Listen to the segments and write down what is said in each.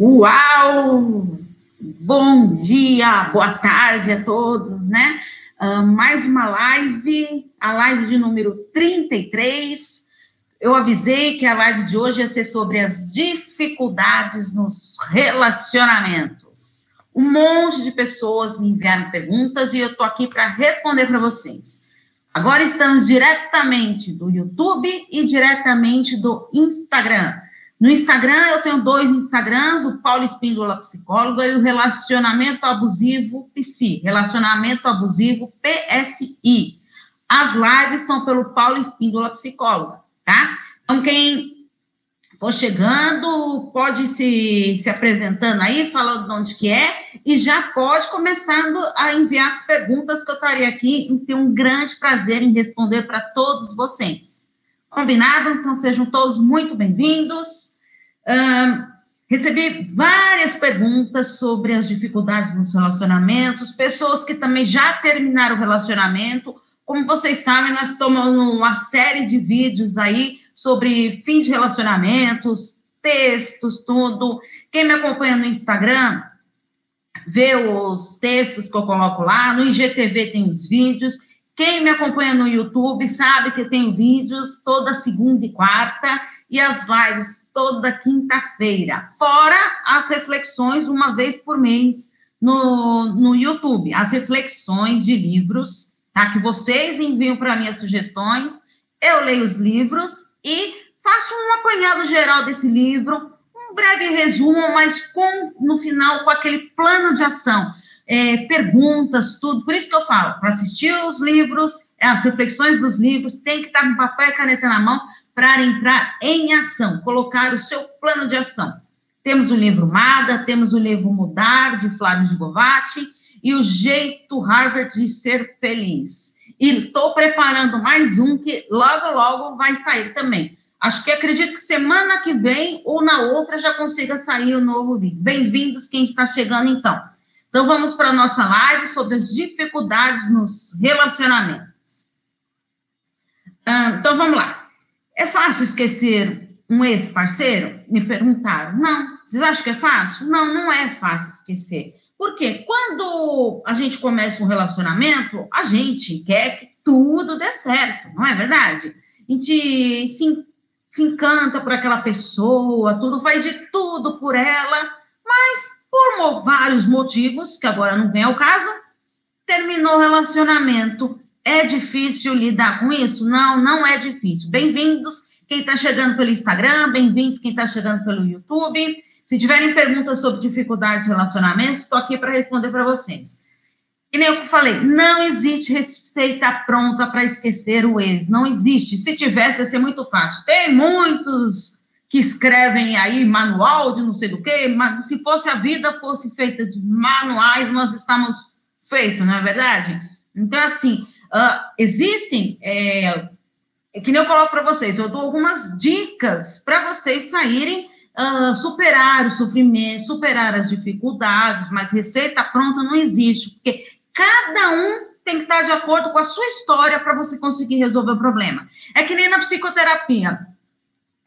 Uau! Bom dia, boa tarde a todos, né? Uh, mais uma live, a live de número 33. Eu avisei que a live de hoje ia ser sobre as dificuldades nos relacionamentos. Um monte de pessoas me enviaram perguntas e eu tô aqui para responder para vocês. Agora estamos diretamente do YouTube e diretamente do Instagram. No Instagram, eu tenho dois Instagrams, o Paulo Espíndola Psicóloga e o Relacionamento Abusivo PSI, Relacionamento Abusivo PSI. As lives são pelo Paulo Espíndola Psicóloga, tá? Então, quem for chegando, pode se, se apresentando aí, falando de onde que é, e já pode começando a enviar as perguntas que eu estaria aqui e tenho um grande prazer em responder para todos vocês. Combinado? Então, sejam todos muito bem-vindos. Recebi várias perguntas sobre as dificuldades nos relacionamentos, pessoas que também já terminaram o relacionamento. Como vocês sabem, nós estamos uma série de vídeos aí sobre fim de relacionamentos, textos, tudo. Quem me acompanha no Instagram vê os textos que eu coloco lá, no IGTV tem os vídeos. Quem me acompanha no YouTube sabe que tenho vídeos toda segunda e quarta e as lives toda quinta-feira, fora as reflexões uma vez por mês no, no YouTube, as reflexões de livros, tá? Que vocês enviam para mim as sugestões, eu leio os livros e faço um apanhado geral desse livro, um breve resumo, mas com no final com aquele plano de ação é, perguntas, tudo. Por isso que eu falo, para assistir os livros, as reflexões dos livros, tem que estar com papel e caneta na mão para entrar em ação, colocar o seu plano de ação. Temos o livro Mada, temos o livro Mudar, de Flávio de Govati, e o Jeito Harvard de Ser Feliz. E estou preparando mais um que logo, logo vai sair também. Acho que acredito que semana que vem ou na outra já consiga sair o novo livro. Bem-vindos quem está chegando então. Então, vamos para a nossa live sobre as dificuldades nos relacionamentos. Ah, então, vamos lá. É fácil esquecer um ex-parceiro? Me perguntaram. Não. Vocês acham que é fácil? Não, não é fácil esquecer. Porque quando a gente começa um relacionamento, a gente quer que tudo dê certo, não é verdade? A gente se, se encanta por aquela pessoa, tudo faz de tudo por ela, mas por vários motivos, que agora não vem ao caso, terminou o relacionamento. É difícil lidar com isso? Não, não é difícil. Bem-vindos quem está chegando pelo Instagram, bem-vindos quem está chegando pelo YouTube. Se tiverem perguntas sobre dificuldades de relacionamento, estou aqui para responder para vocês. E nem eu falei, não existe receita pronta para esquecer o ex. Não existe. Se tivesse, ia ser muito fácil. Tem muitos que escrevem aí manual de não sei do que, mas se fosse a vida fosse feita de manuais, nós estávamos feitos, não é verdade? Então, assim, uh, existem, é, é, que nem eu coloco para vocês, eu dou algumas dicas para vocês saírem, uh, superar o sofrimento, superar as dificuldades, mas receita pronta não existe, porque cada um tem que estar de acordo com a sua história para você conseguir resolver o problema. É que nem na psicoterapia.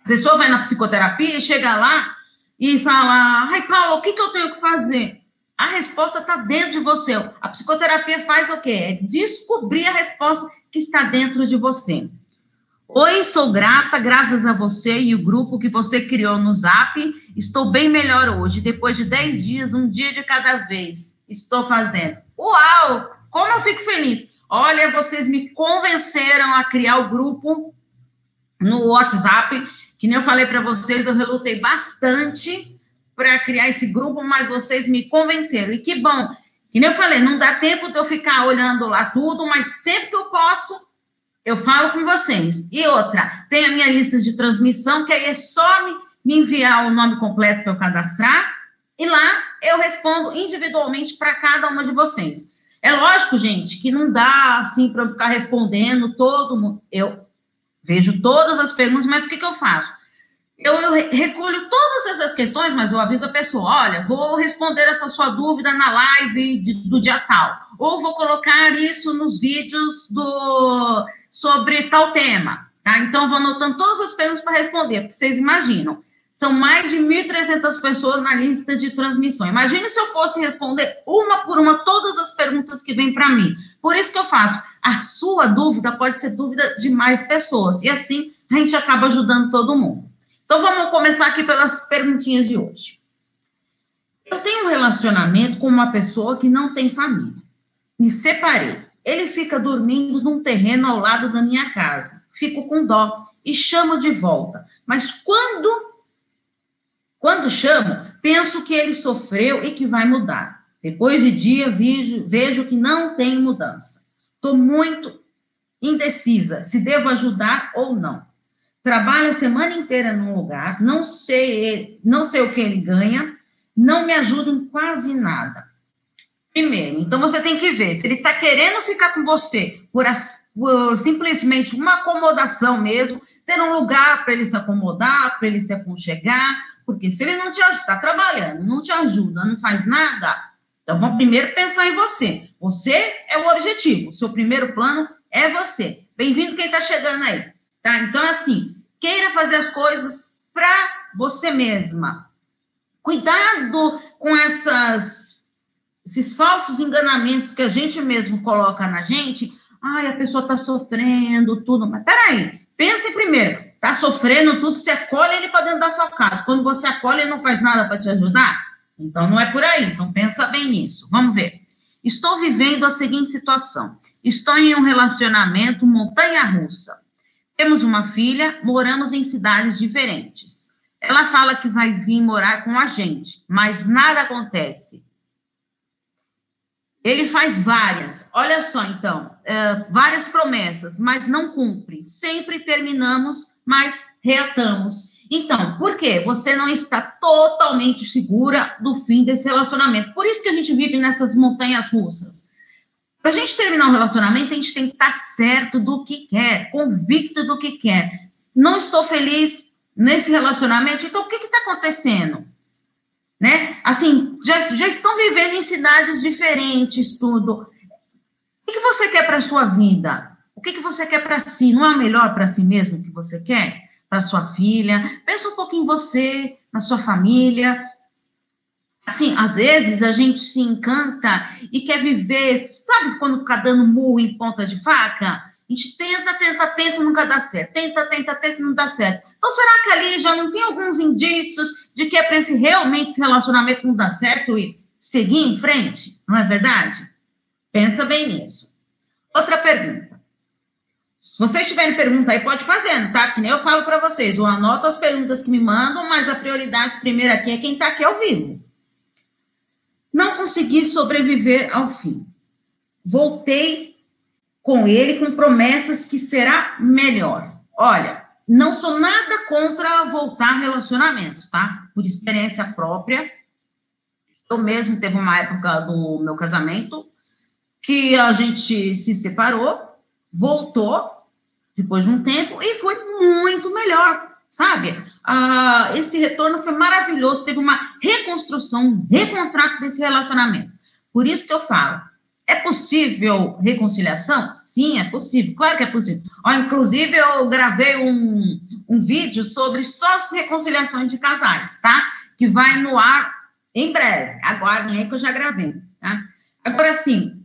A pessoa vai na psicoterapia e chega lá e fala: Ai, Paulo, o que, que eu tenho que fazer? A resposta está dentro de você. A psicoterapia faz o quê? É descobrir a resposta que está dentro de você. Oi, sou grata, graças a você e o grupo que você criou no Zap. Estou bem melhor hoje. Depois de 10 dias, um dia de cada vez, estou fazendo. Uau! Como eu fico feliz! Olha, vocês me convenceram a criar o grupo no WhatsApp que nem eu falei para vocês, eu relutei bastante para criar esse grupo, mas vocês me convenceram. E que bom. Que nem eu falei, não dá tempo de eu ficar olhando lá tudo, mas sempre que eu posso, eu falo com vocês. E outra, tem a minha lista de transmissão, que aí é só me, me enviar o nome completo para eu cadastrar, e lá eu respondo individualmente para cada uma de vocês. É lógico, gente, que não dá assim para eu ficar respondendo todo mundo. Eu vejo todas as perguntas, mas o que, que eu faço? Eu, eu, recolho todas essas questões, mas eu aviso a pessoa: olha, vou responder essa sua dúvida na live de, do dia tal, ou vou colocar isso nos vídeos do sobre tal tema, tá? Então, vou anotando todas as perguntas para responder, porque vocês imaginam. São mais de 1.300 pessoas na lista de transmissão. Imagine se eu fosse responder uma por uma todas as perguntas que vêm para mim. Por isso que eu faço. A sua dúvida pode ser dúvida de mais pessoas. E assim a gente acaba ajudando todo mundo. Então vamos começar aqui pelas perguntinhas de hoje. Eu tenho um relacionamento com uma pessoa que não tem família. Me separei. Ele fica dormindo num terreno ao lado da minha casa. Fico com dó e chamo de volta. Mas quando quando chamo, penso que ele sofreu e que vai mudar. Depois de dia, vejo, vejo que não tem mudança. Estou muito indecisa se devo ajudar ou não. Trabalho a semana inteira num lugar, não sei, não sei o que ele ganha, não me ajuda em quase nada. Primeiro, então você tem que ver se ele está querendo ficar com você por, por simplesmente uma acomodação mesmo, ter um lugar para ele se acomodar, para ele se aconchegar, porque se ele não te ajuda, está trabalhando, não te ajuda, não faz nada, então vamos primeiro pensar em você. Você é o objetivo. O seu primeiro plano é você. Bem-vindo quem está chegando aí. Tá? Então, assim, queira fazer as coisas para você mesma. Cuidado com essas, esses falsos enganamentos que a gente mesmo coloca na gente. Ai, a pessoa está sofrendo, tudo. Mas peraí, pense primeiro tá sofrendo tudo, você acolhe ele para dentro da sua casa. Quando você acolhe, ele não faz nada para te ajudar? Então não é por aí. Então pensa bem nisso. Vamos ver. Estou vivendo a seguinte situação. Estou em um relacionamento montanha-russa. Temos uma filha, moramos em cidades diferentes. Ela fala que vai vir morar com a gente, mas nada acontece. Ele faz várias, olha só então, é, várias promessas, mas não cumpre. Sempre terminamos mas reatamos. Então, por quê? Você não está totalmente segura do fim desse relacionamento. Por isso que a gente vive nessas montanhas russas. Para a gente terminar um relacionamento, a gente tem que estar certo do que quer, convicto do que quer. Não estou feliz nesse relacionamento, então o que está acontecendo? Né? Assim, já, já estão vivendo em cidades diferentes, tudo. O que, que você quer para a sua vida? Que, que você quer para si? Não é o melhor para si mesmo que você quer? Para sua filha? Pensa um pouco em você, na sua família. Assim, às vezes a gente se encanta e quer viver, sabe quando ficar dando murro em ponta de faca? A gente tenta, tenta, tenta, nunca dá certo. Tenta, tenta, tenta, não dá certo. Então, será que ali já não tem alguns indícios de que é para esse, realmente esse relacionamento não dar certo e seguir em frente? Não é verdade? Pensa bem nisso. Outra pergunta. Se vocês tiverem pergunta aí, pode fazer, tá? Que nem eu falo para vocês. Eu anoto as perguntas que me mandam, mas a prioridade primeiro aqui é quem está aqui ao vivo. Não consegui sobreviver ao fim. Voltei com ele com promessas que será melhor. Olha, não sou nada contra voltar relacionamentos, tá? Por experiência própria. Eu mesmo teve uma época do meu casamento que a gente se separou, voltou depois de um tempo e foi muito melhor, sabe? Ah, esse retorno foi maravilhoso, teve uma reconstrução, um recontrato desse relacionamento. Por isso que eu falo, é possível reconciliação? Sim, é possível, claro que é possível. Ó, inclusive, eu gravei um, um vídeo sobre só reconciliações de casais, tá? Que vai no ar em breve. Aguardem aí que eu já gravei, tá? Agora, assim,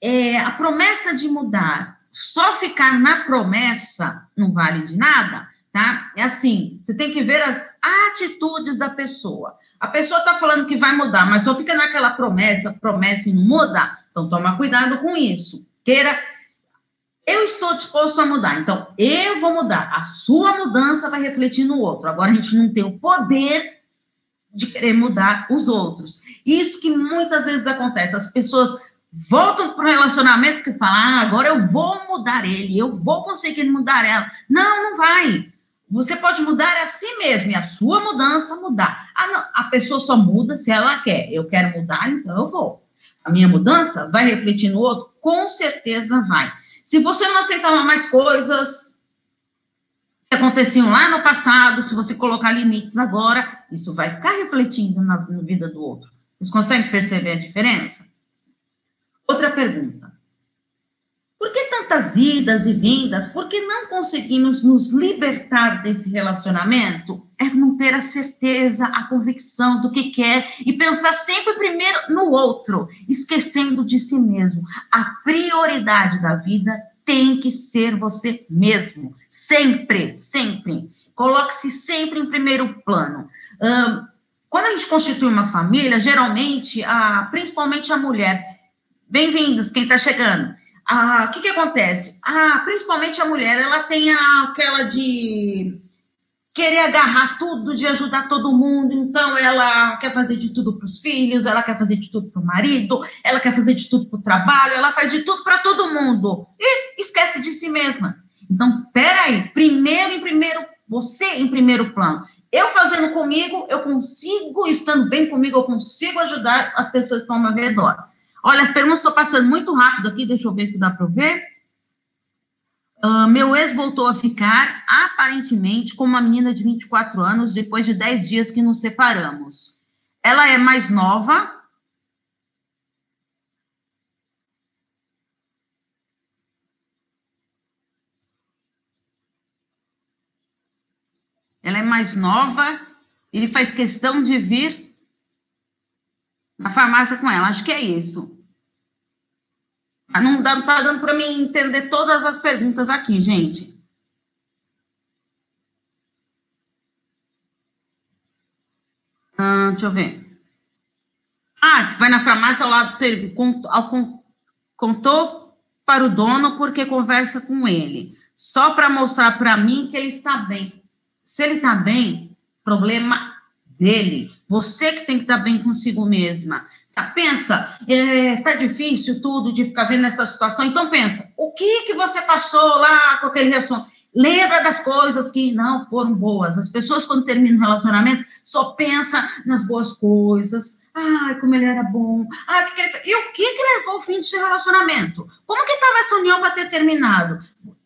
é, a promessa de mudar só ficar na promessa não vale de nada, tá? É assim, você tem que ver as atitudes da pessoa. A pessoa está falando que vai mudar, mas só fica naquela promessa, promessa e não muda, então toma cuidado com isso. Queira eu estou disposto a mudar, então eu vou mudar. A sua mudança vai refletir no outro. Agora a gente não tem o poder de querer mudar os outros. Isso que muitas vezes acontece. As pessoas voltam para o relacionamento que falam, ah, agora eu vou mudar ele, eu vou conseguir mudar ela. Não, não vai. Você pode mudar a si mesmo e a sua mudança mudar. Ah, a pessoa só muda se ela quer. Eu quero mudar, então eu vou. A minha mudança vai refletir no outro? Com certeza vai. Se você não aceitava mais coisas que aconteciam lá no passado, se você colocar limites agora, isso vai ficar refletindo na, na vida do outro. Vocês conseguem perceber a diferença? Outra pergunta. Por que tantas idas e vindas? Por que não conseguimos nos libertar desse relacionamento? É não ter a certeza, a convicção do que quer e pensar sempre primeiro no outro, esquecendo de si mesmo. A prioridade da vida tem que ser você mesmo. Sempre, sempre. Coloque-se sempre em primeiro plano. Um, quando a gente constitui uma família, geralmente, a, principalmente a mulher, bem-vindos, quem está chegando o que, que acontece? Ah, principalmente a mulher, ela tem aquela de querer agarrar tudo, de ajudar todo mundo, então ela quer fazer de tudo para os filhos, ela quer fazer de tudo para o marido, ela quer fazer de tudo para o trabalho, ela faz de tudo para todo mundo e esquece de si mesma. Então, peraí, primeiro em primeiro, você em primeiro plano. Eu fazendo comigo, eu consigo, estando bem comigo, eu consigo ajudar as pessoas que estão ao meu redor. Olha, as perguntas estão passando muito rápido aqui, deixa eu ver se dá para ver. Uh, meu ex voltou a ficar, aparentemente, com uma menina de 24 anos, depois de 10 dias que nos separamos. Ela é mais nova. Ela é mais nova. Ele faz questão de vir na farmácia com ela. Acho que é isso. Ah, não está dando para mim entender todas as perguntas aqui, gente. Ah, deixa eu ver. Ah, que vai na farmácia ao lado do serviço. Contou para o dono porque conversa com ele. Só para mostrar para mim que ele está bem. Se ele está bem, problema dele. Você que tem que estar bem consigo mesma. Você pensa, é, tá difícil tudo de ficar vendo essa situação. Então pensa, o que que você passou lá com aquele reação? Lembra das coisas que não foram boas. As pessoas, quando terminam um relacionamento, só pensam nas boas coisas. Ai, como ele era bom. Ai, que que. E o que que levou ao fim desse relacionamento? Como que estava essa união para ter terminado?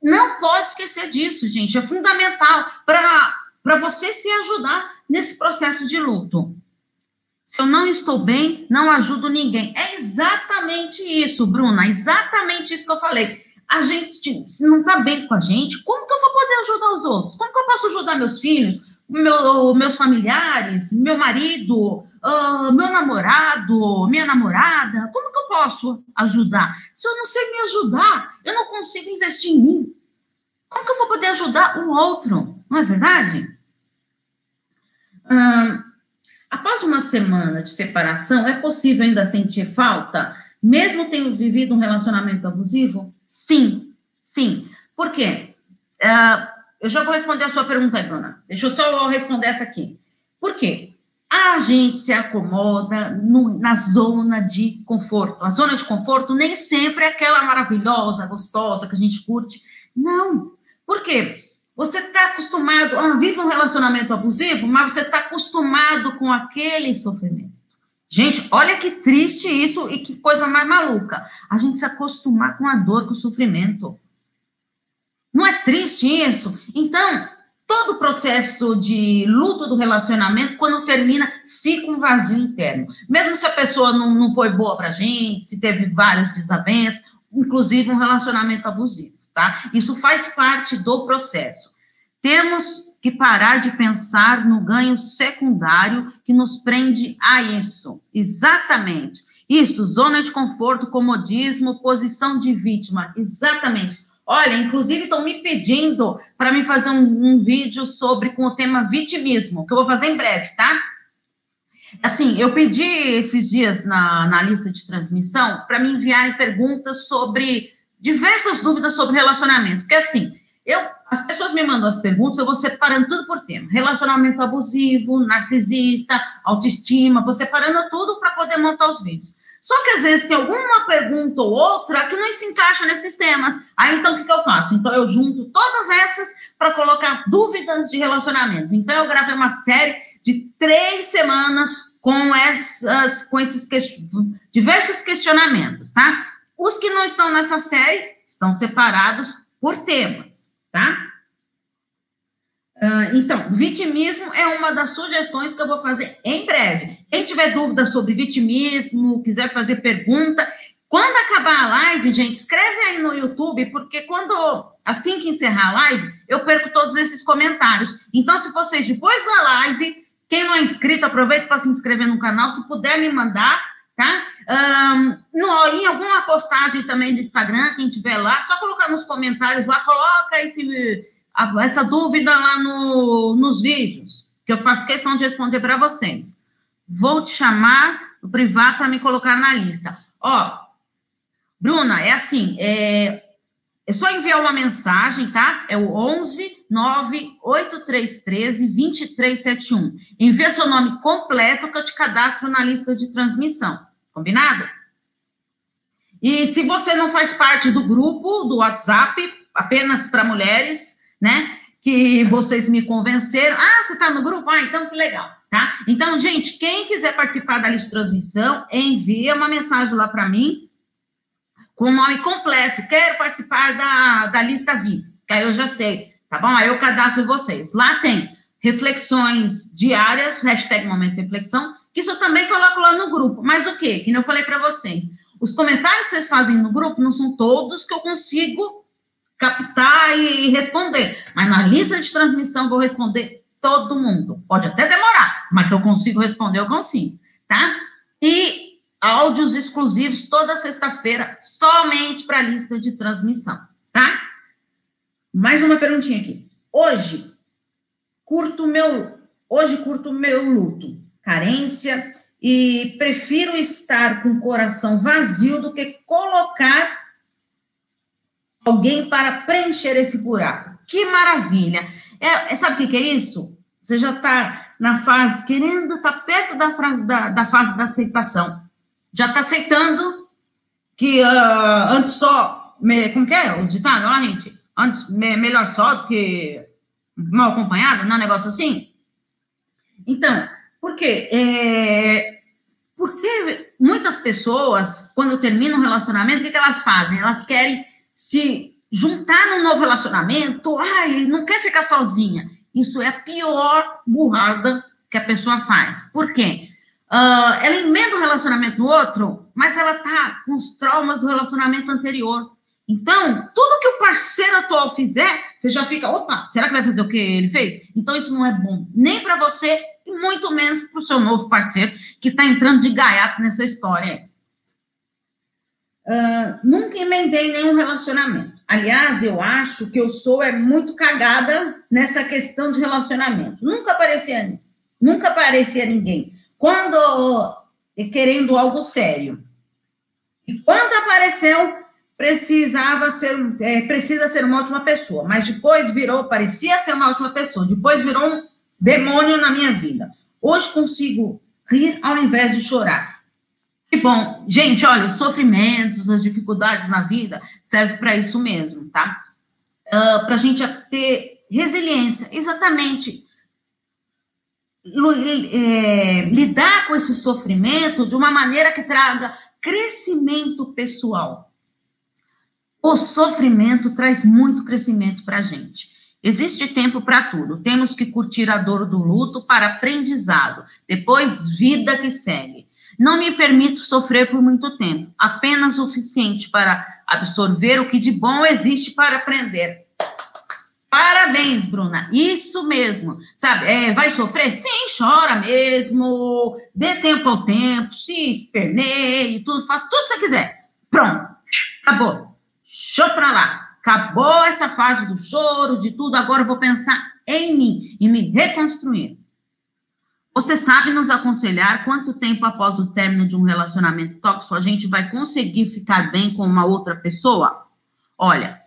Não pode esquecer disso, gente. É fundamental para você se ajudar nesse processo de luto. Se eu não estou bem, não ajudo ninguém. É exatamente isso, Bruna, exatamente isso que eu falei. A gente, se não está bem com a gente, como que eu vou poder ajudar os outros? Como que eu posso ajudar meus filhos, meu, meus familiares, meu marido, uh, meu namorado, minha namorada? Como que eu posso ajudar? Se eu não sei me ajudar, eu não consigo investir em mim. Como que eu vou poder ajudar o outro? Não é verdade? Após uma semana de separação, é possível ainda sentir falta, mesmo tendo vivido um relacionamento abusivo? Sim, sim. Por quê? Uh, eu já vou responder a sua pergunta Bruna. Deixa eu só responder essa aqui. Por quê? A gente se acomoda no, na zona de conforto. A zona de conforto nem sempre é aquela maravilhosa, gostosa que a gente curte. Não. Por quê? Você está acostumado, ah, vive um relacionamento abusivo, mas você está acostumado com aquele sofrimento. Gente, olha que triste isso e que coisa mais maluca. A gente se acostumar com a dor, com o sofrimento. Não é triste isso? Então, todo o processo de luto do relacionamento, quando termina, fica um vazio interno. Mesmo se a pessoa não, não foi boa pra gente, se teve vários desavenças, inclusive um relacionamento abusivo tá? Isso faz parte do processo. Temos que parar de pensar no ganho secundário que nos prende a isso. Exatamente. Isso, zona de conforto, comodismo, posição de vítima. Exatamente. Olha, inclusive estão me pedindo para me fazer um, um, vídeo sobre com o tema vitimismo, que eu vou fazer em breve, tá? Assim, eu pedi esses dias na, na lista de transmissão para me enviarem perguntas sobre diversas dúvidas sobre relacionamentos. Porque assim, eu, as pessoas me mandam as perguntas, eu vou separando tudo por tema. Relacionamento abusivo, narcisista, autoestima, vou separando tudo para poder montar os vídeos. Só que às vezes tem alguma pergunta ou outra que não se encaixa nesses temas. Aí então o que, que eu faço? Então eu junto todas essas para colocar dúvidas de relacionamentos. Então eu gravei uma série de três semanas com, essas, com esses que, diversos questionamentos, tá? Os que não estão nessa série estão separados por temas, tá? Uh, então, vitimismo é uma das sugestões que eu vou fazer em breve. Quem tiver dúvida sobre vitimismo, quiser fazer pergunta, Quando acabar a live, gente, escreve aí no YouTube, porque quando assim que encerrar a live, eu perco todos esses comentários. Então, se vocês depois da live, quem não é inscrito, aproveita para se inscrever no canal, se puder me mandar, tá? Um, no, em alguma postagem também do Instagram, quem tiver lá, só colocar nos comentários lá, coloca esse, essa dúvida lá no, nos vídeos, que eu faço questão de responder para vocês. Vou te chamar no privado para me colocar na lista. Ó, Bruna, é assim, é, é só enviar uma mensagem, tá? É o 11 98313 2371. Envia seu nome completo que eu te cadastro na lista de transmissão. Combinado? E se você não faz parte do grupo do WhatsApp, apenas para mulheres, né? Que vocês me convenceram. Ah, você está no grupo? Ah, então que legal, tá? Então, gente, quem quiser participar da lista de transmissão, envia uma mensagem lá para mim com o nome completo. Quero participar da, da lista VIP, que aí eu já sei, tá bom? Aí eu cadastro vocês. Lá tem reflexões diárias, hashtag Momento Reflexão, que isso eu também coloco lá no grupo. Mas o quê? Que eu falei para vocês. Os comentários que vocês fazem no grupo não são todos que eu consigo captar e responder. Mas na lista de transmissão vou responder todo mundo. Pode até demorar, mas que eu consigo responder, eu consigo, tá? E áudios exclusivos toda sexta-feira, somente para a lista de transmissão, tá? Mais uma perguntinha aqui. Hoje, curto meu, hoje curto meu luto, carência e prefiro estar com o coração vazio do que colocar alguém para preencher esse buraco. Que maravilha! É, é sabe o que, é isso? Você já está na fase, querendo estar tá perto da, frase, da, da fase da aceitação já está aceitando que uh, antes só. Me, como que é o ditado lá, gente? Antes, me, melhor só do que mal acompanhado, não é um negócio assim? Então, por quê? É, porque muitas pessoas, quando terminam um relacionamento, o que, que elas fazem? Elas querem se juntar num novo relacionamento, ai, não quer ficar sozinha. Isso é a pior burrada que a pessoa faz. Por quê? Uh, ela emenda um relacionamento no outro, mas ela tá com os traumas do relacionamento anterior. Então, tudo que o parceiro atual fizer, você já fica, opa, será que vai fazer o que ele fez? Então, isso não é bom, nem para você e muito menos para o seu novo parceiro que está entrando de gaiato nessa história. Uh, nunca emendei nenhum relacionamento. Aliás, eu acho que eu sou é muito cagada nessa questão de relacionamento. Nunca aparecia, nunca aparecia ninguém quando querendo algo sério. E quando apareceu, precisava ser, é, precisa ser uma ótima pessoa, mas depois virou, parecia ser uma ótima pessoa, depois virou um demônio na minha vida. Hoje consigo rir ao invés de chorar. Que bom, gente, olha, os sofrimentos, as dificuldades na vida servem para isso mesmo, tá? Uh, ah, para a gente ter resiliência, exatamente é, lidar com esse sofrimento de uma maneira que traga crescimento pessoal. O sofrimento traz muito crescimento para a gente. Existe tempo para tudo. Temos que curtir a dor do luto para aprendizado. Depois, vida que segue. Não me permito sofrer por muito tempo, apenas o suficiente para absorver o que de bom existe para aprender. Parabéns, Bruna. Isso mesmo. Sabe, é, vai sofrer? Sim, chora mesmo. Dê tempo ao tempo, se esperneie, tudo, faz tudo que você quiser. Pronto. Acabou. Show pra lá. Acabou essa fase do choro, de tudo. Agora eu vou pensar em mim e me reconstruir. Você sabe nos aconselhar quanto tempo após o término de um relacionamento tóxico a gente vai conseguir ficar bem com uma outra pessoa? Olha,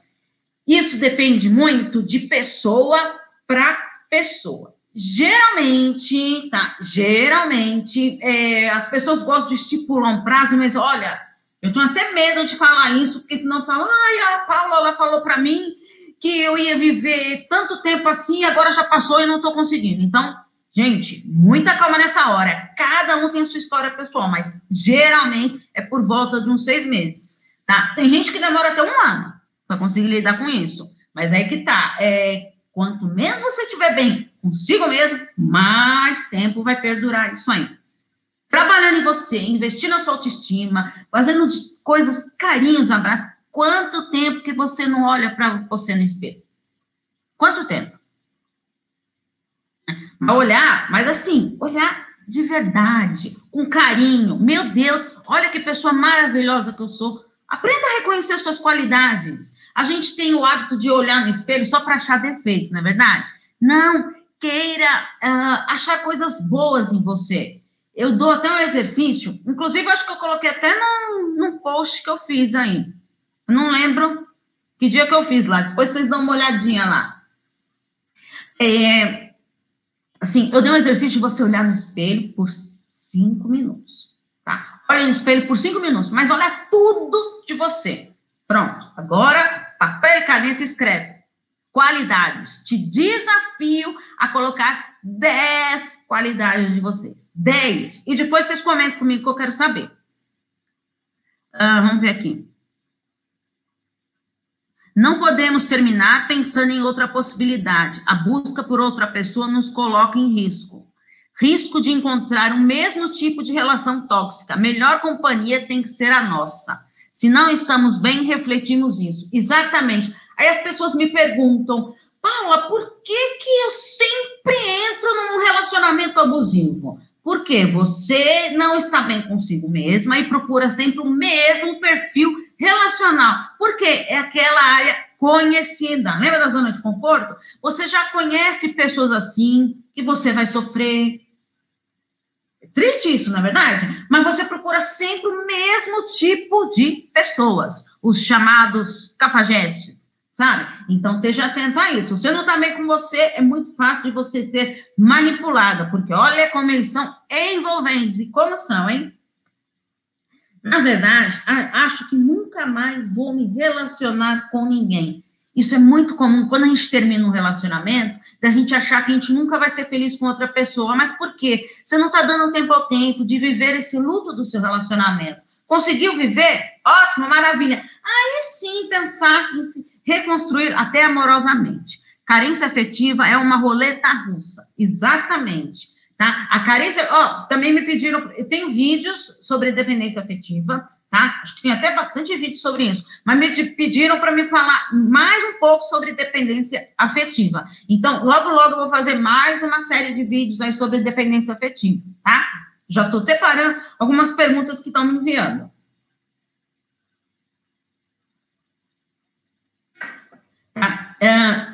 isso depende muito de pessoa para pessoa. Geralmente, tá? Geralmente, é, as pessoas gostam de estipular um prazo, mas olha, eu tenho até medo de falar isso, porque senão falam, ai, a Paula ela falou para mim que eu ia viver tanto tempo assim, agora já passou e não estou conseguindo. Então, gente, muita calma nessa hora. Cada um tem sua história pessoal, mas geralmente é por volta de uns seis meses, tá? Tem gente que demora até um ano para conseguir lidar com isso. Mas aí que tá. É, quanto menos você estiver bem consigo mesmo, mais tempo vai perdurar isso aí. trabalhando em você, investindo na sua autoestima, fazendo coisas, carinhos, abraços, quanto tempo que você não olha para você no espelho? Quanto tempo? Olhar, mas assim, olhar de verdade, com carinho. Meu Deus, olha que pessoa maravilhosa que eu sou. Aprenda a reconhecer suas qualidades. A gente tem o hábito de olhar no espelho só para achar defeitos, não é verdade? Não, queira uh, achar coisas boas em você. Eu dou até um exercício, inclusive acho que eu coloquei até num, num post que eu fiz aí. Não lembro que dia que eu fiz lá, depois vocês dão uma olhadinha lá. É, assim, eu dei um exercício de você olhar no espelho por cinco minutos, tá? Olha no espelho por cinco minutos, mas olha tudo de você. Pronto, agora papel e caneta escreve qualidades. Te desafio a colocar 10 qualidades de vocês. 10. E depois vocês comentem comigo que eu quero saber. Uh, vamos ver aqui. Não podemos terminar pensando em outra possibilidade. A busca por outra pessoa nos coloca em risco. Risco de encontrar o mesmo tipo de relação tóxica. Melhor companhia tem que ser a nossa. Se não estamos bem, refletimos isso. Exatamente. Aí as pessoas me perguntam, Paula, por que, que eu sempre entro num relacionamento abusivo? Porque você não está bem consigo mesma e procura sempre o mesmo perfil relacional. Porque é aquela área conhecida. Lembra da zona de conforto? Você já conhece pessoas assim, que você vai sofrer. Triste isso, na é verdade? Mas você procura sempre o mesmo tipo de pessoas, os chamados cafajestes sabe? Então, esteja atento a isso. Se você não está bem com você, é muito fácil de você ser manipulada, porque olha como eles são envolventes e como são, hein? Na verdade, acho que nunca mais vou me relacionar com ninguém. Isso é muito comum quando a gente termina um relacionamento, da gente achar que a gente nunca vai ser feliz com outra pessoa. Mas por quê? Você não está dando tempo ao tempo de viver esse luto do seu relacionamento. Conseguiu viver? Ótimo, maravilha. Aí sim pensar em se reconstruir até amorosamente. Carência afetiva é uma roleta russa, exatamente. Tá? A carência, ó, também me pediram, eu tenho vídeos sobre dependência afetiva, tá? Acho que tem até bastante vídeo sobre isso, mas me pediram para me falar mais um pouco sobre dependência afetiva. Então, logo, logo eu vou fazer mais uma série de vídeos aí sobre dependência afetiva, tá? Já estou separando algumas perguntas que estão me enviando. É,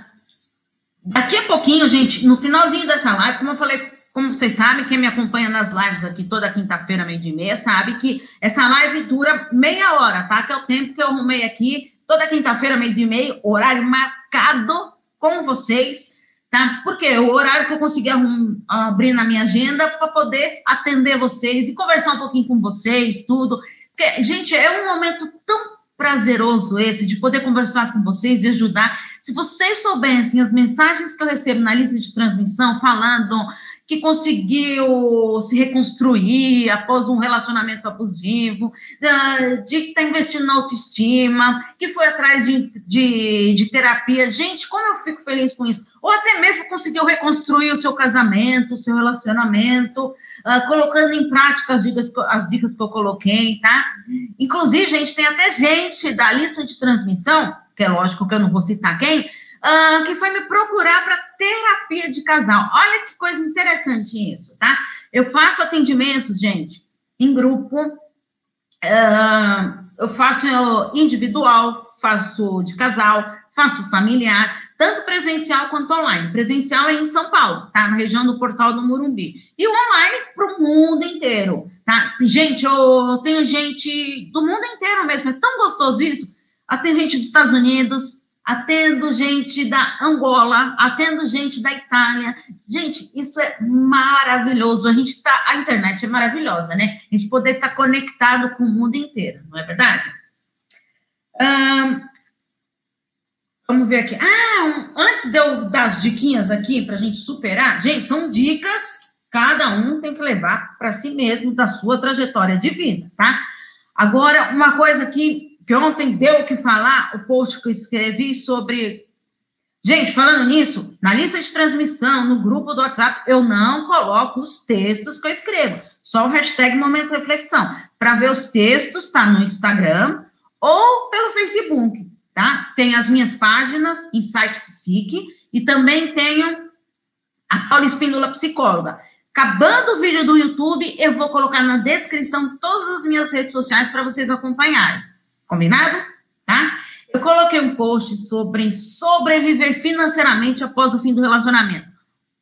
daqui a pouquinho, gente, no finalzinho dessa live, como eu falei, como vocês sabem, quem me acompanha nas lives aqui toda quinta-feira, meio de meia, sabe que essa live dura meia hora, tá? Que é o tempo que eu arrumei aqui, toda quinta-feira, meio de meia, horário marcado com vocês, tá? Porque é o horário que eu consegui abrir na minha agenda para poder atender vocês e conversar um pouquinho com vocês, tudo. Porque, gente, é um momento tão prazeroso esse de poder conversar com vocês, de ajudar. Se vocês soubessem as mensagens que eu recebo na lista de transmissão falando que conseguiu se reconstruir após um relacionamento abusivo, de estar tá investindo na autoestima, que foi atrás de, de, de, terapia. Gente, como eu fico feliz com isso. Ou até mesmo conseguiu reconstruir o seu casamento, o seu relacionamento, uh, colocando em prática as dicas, as dicas que eu coloquei, tá? Inclusive, gente, tem até gente da lista de transmissão, que é lógico que eu não vou citar quem, uh, que foi me procurar para terapia de casal. Olha que coisa interessante isso, tá? Eu faço atendimentos, gente, em grupo, uh, eu faço individual, faço de casal, faço familiar, tanto presencial quanto online. Presencial é em São Paulo, tá? Na região do Portal do Murumbi. E online para o mundo inteiro, tá? Gente, eu tenho gente do mundo inteiro mesmo, é tão gostoso isso. Atendo gente dos Estados Unidos, atendo gente da Angola, atendo gente da Itália. Gente, isso é maravilhoso. A gente tá, a internet é maravilhosa, né? A gente poder estar tá conectado com o mundo inteiro, não é verdade? Vamos ver aqui. Ah, um, antes de eu dar as diquinhas aqui para a gente superar, gente, são dicas que cada um tem que levar para si mesmo da sua trajetória de vida, tá? Agora, uma coisa aqui que ontem deu o que falar, o post que eu escrevi sobre. Gente, falando nisso, na lista de transmissão, no grupo do WhatsApp, eu não coloco os textos que eu escrevo. Só o hashtag Momento Reflexão. Para ver os textos, tá no Instagram ou pelo Facebook, tá? Tem as minhas páginas, Insight Psique, e também tenho a Paula Espíndola Psicóloga. Acabando o vídeo do YouTube, eu vou colocar na descrição todas as minhas redes sociais para vocês acompanharem. Combinado? Tá? Eu coloquei um post sobre sobreviver financeiramente após o fim do relacionamento.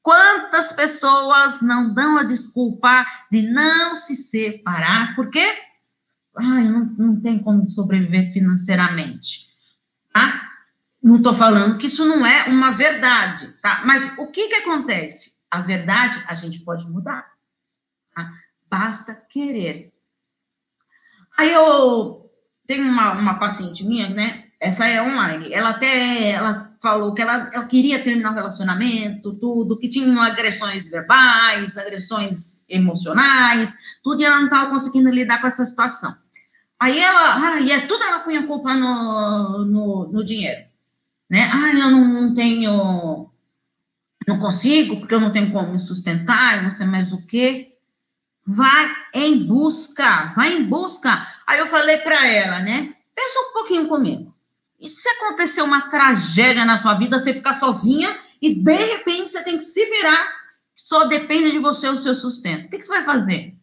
Quantas pessoas não dão a desculpa de não se separar porque ai, não, não tem como sobreviver financeiramente, tá? Não estou falando que isso não é uma verdade, tá? Mas o que que acontece? A verdade a gente pode mudar. Tá? Basta querer. Aí eu tenho uma, uma paciente minha, né? Essa é online. Ela até ela falou que ela, ela queria terminar o relacionamento, tudo, que tinha agressões verbais, agressões emocionais, tudo, e ela não estava conseguindo lidar com essa situação. Aí ela, ah, e é tudo ela punha culpa no, no, no dinheiro, né? Ah, eu não, não tenho não consigo, porque eu não tenho como me sustentar, eu não sei mais o quê. Vai em busca, vai em busca. Aí eu falei para ela, né? Pensa um pouquinho comigo. E se acontecer uma tragédia na sua vida, você ficar sozinha e de repente você tem que se virar, só depende de você o seu sustento. O que, que você vai fazer?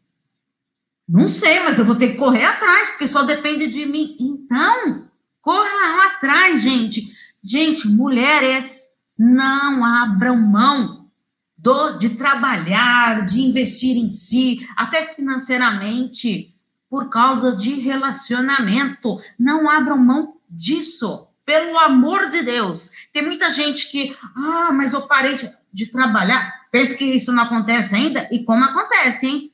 Não sei, mas eu vou ter que correr atrás, porque só depende de mim. Então, corra atrás, gente. Gente, mulheres não abram mão do, de trabalhar, de investir em si, até financeiramente, por causa de relacionamento. Não abram mão disso, pelo amor de Deus. Tem muita gente que, ah, mas eu parei de, de trabalhar. Pensa que isso não acontece ainda? E como acontece, hein?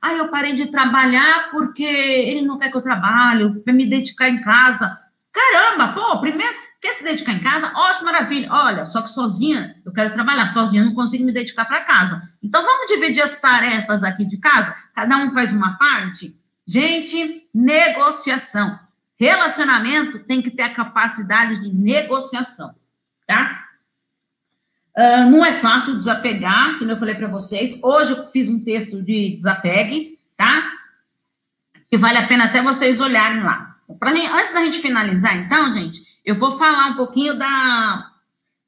Ah, eu parei de trabalhar porque ele não quer que eu trabalhe, para me dedicar em casa. Caramba, pô, primeiro Quer se dedicar em casa? Ótimo, maravilha. Olha, só que sozinha, eu quero trabalhar. Sozinha eu não consigo me dedicar para casa. Então, vamos dividir as tarefas aqui de casa? Cada um faz uma parte? Gente, negociação. Relacionamento tem que ter a capacidade de negociação, tá? Uh, não é fácil desapegar, como eu falei para vocês. Hoje eu fiz um texto de desapegue, tá? E vale a pena até vocês olharem lá. Antes da gente finalizar, então, gente, eu vou falar um pouquinho da,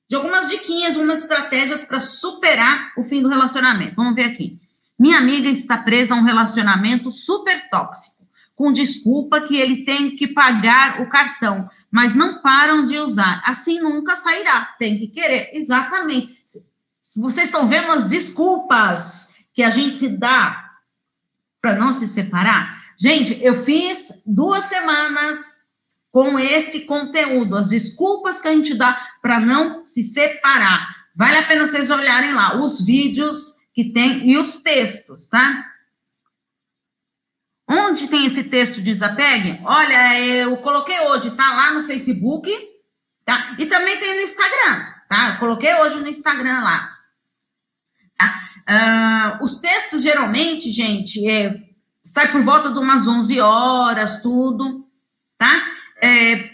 de algumas diquinhas, algumas estratégias para superar o fim do relacionamento. Vamos ver aqui. Minha amiga está presa a um relacionamento super tóxico, com desculpa que ele tem que pagar o cartão, mas não param de usar. Assim nunca sairá. Tem que querer. Exatamente. Vocês estão vendo as desculpas que a gente se dá para não se separar, gente, eu fiz duas semanas com esse conteúdo, as desculpas que a gente dá para não se separar. Vale a pena vocês olharem lá os vídeos que tem e os textos, tá? Onde tem esse texto de desapegue? Olha, eu coloquei hoje, tá lá no Facebook, tá? E também tem no Instagram, tá? Eu coloquei hoje no Instagram lá. Tá? Uh, os textos, geralmente, gente, é, sai por volta de umas 11 horas, tudo, tá? É,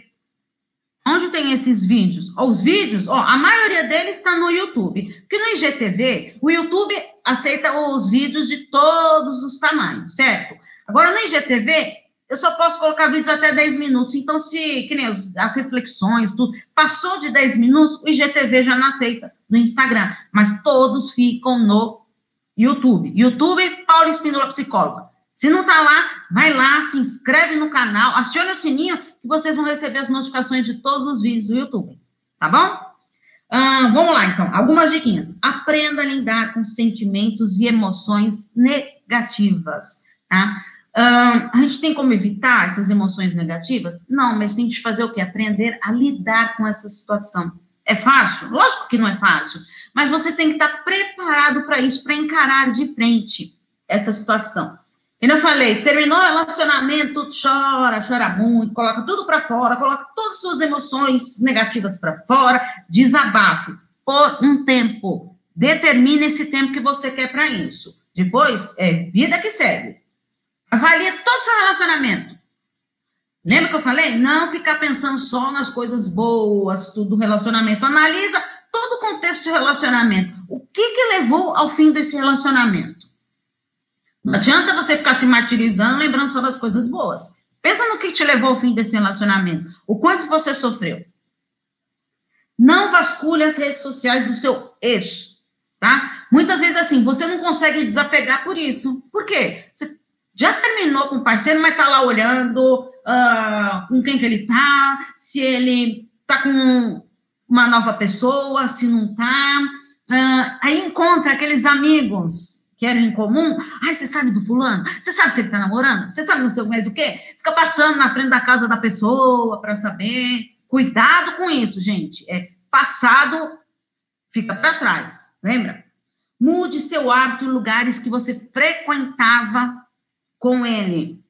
onde tem esses vídeos? Os vídeos, ó, a maioria deles está no YouTube. Porque no IGTV, o YouTube aceita os vídeos de todos os tamanhos, certo? Agora, no IGTV, eu só posso colocar vídeos até 10 minutos. Então, se, que nem as, reflexões, tudo, passou de 10 minutos, o IGTV já não aceita no Instagram. Mas todos ficam no YouTube. YouTube, Paulo Espíndola Psicóloga. Se não tá lá, vai lá, se inscreve no canal, acione o sininho vocês vão receber as notificações de todos os vídeos do YouTube. Tá bom? Ah, vamos lá, então. Algumas diquinhas. Aprenda a lidar com sentimentos e emoções negativas, tá? Ah, a gente tem como evitar essas emoções negativas? Não, mas tem que fazer o quê? Aprender a lidar com essa situação. É fácil? Lógico que não é fácil, mas você tem que estar preparado para isso, para encarar de frente essa situação. E eu falei, terminou o relacionamento, chora, chora muito, coloca tudo para fora, coloca todas as suas emoções negativas para fora, desabafe por um tempo. Determine esse tempo que você quer para isso. Depois, é vida que segue. Avalie todo o seu relacionamento. Lembra que eu falei? Não ficar pensando só nas coisas boas, tudo relacionamento. Analisa todo o contexto de relacionamento. O que que levou ao fim desse relacionamento? Não adianta você ficar se martirizando, lembrando só das coisas boas. Pensa no que te levou ao fim desse relacionamento. O quanto você sofreu. Não vasculhe as redes sociais do seu ex, tá? Muitas vezes, assim, você não consegue desapegar por isso. Por quê? Você já terminou com o parceiro, mas tá lá olhando uh, com quem que ele tá, se ele tá com uma nova pessoa, se não tá. Uh, aí encontra aqueles amigos que eram em comum. Ai, você sabe do fulano? Você sabe se ele tá namorando? Você sabe não sei mais o quê? Fica passando na frente da casa da pessoa para saber. Cuidado com isso, gente. É passado fica para trás, lembra? Mude seu hábito em lugares que você frequentava com ele.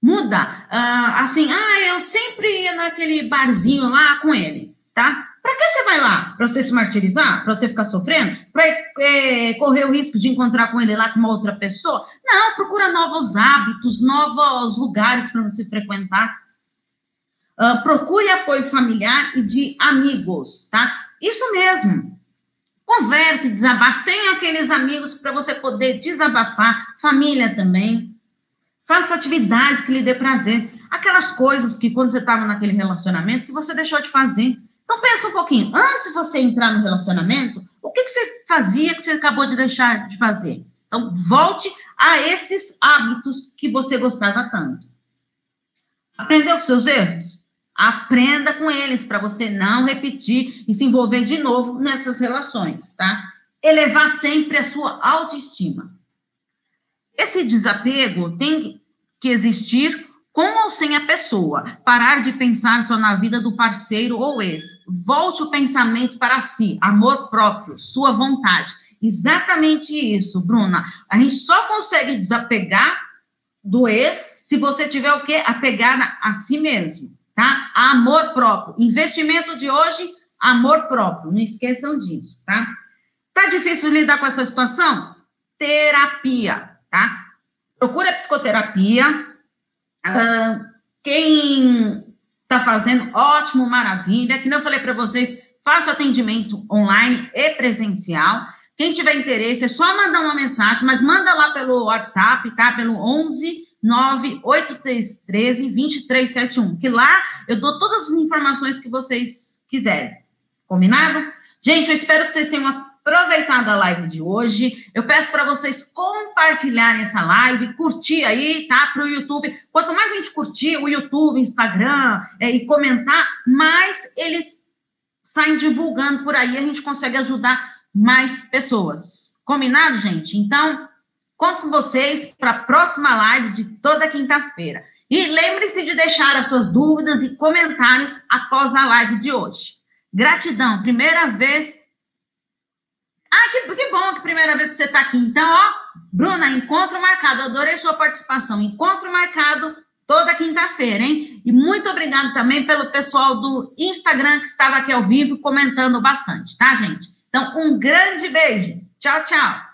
Muda. Uh, assim, ah, eu sempre ia naquele barzinho lá com ele, tá? Para que você vai lá? Para você se martirizar? Para você ficar sofrendo? Para é, correr o risco de encontrar com ele lá com uma outra pessoa? Não, procura novos hábitos, novos lugares para você frequentar. Uh, procure apoio familiar e de amigos, tá? Isso mesmo. Converse, desabafe. Tem aqueles amigos para você poder desabafar. Família também. Faça atividades que lhe dê prazer. Aquelas coisas que quando você estava naquele relacionamento que você deixou de fazer. Então pensa um pouquinho. Antes de você entrar no relacionamento, o que, que você fazia que você acabou de deixar de fazer? Então volte a esses hábitos que você gostava tanto. Aprendeu com seus erros? Aprenda com eles para você não repetir e se envolver de novo nessas relações, tá? Elevar sempre a sua autoestima. Esse desapego tem que existir com ou sem a pessoa. Parar de pensar só na vida do parceiro ou ex. Volte o pensamento para si, amor próprio, sua vontade. Exatamente isso, Bruna. A gente só consegue desapegar do ex se você tiver o quê? Apegada a si mesmo, tá? Amor próprio. Investimento de hoje, amor próprio. Não esqueçam disso, tá? Tá difícil lidar com essa situação? Terapia tá? Procure a psicoterapia. Uh, quem está fazendo, ótimo, maravilha. Que não falei para vocês, faça atendimento online e presencial. Quem tiver interesse, é só mandar uma mensagem, mas manda lá pelo WhatsApp, tá? Pelo 11 98313 2371, que lá eu dou todas as informações que vocês quiserem. Combinado? Gente, eu espero que vocês tenham aproveitado a live de hoje. Eu peço para vocês compartilharem essa live, curtir aí, tá? Para o YouTube. Quanto mais a gente curtir o YouTube, Instagram é, e comentar, mais eles saem divulgando por aí. A gente consegue ajudar mais pessoas. Combinado, gente? Então, conto com vocês para a próxima live de toda quinta-feira. E lembre-se de deixar as suas dúvidas e comentários após a live de hoje. Gratidão, primeira vez ah, que, que bom que primeira vez que você está aqui. Então, ó, Bruna, encontro marcado. Adorei sua participação. Encontro marcado toda quinta-feira, hein? E muito obrigado também pelo pessoal do Instagram que estava aqui ao vivo comentando bastante, tá, gente? Então, um grande beijo. Tchau, tchau.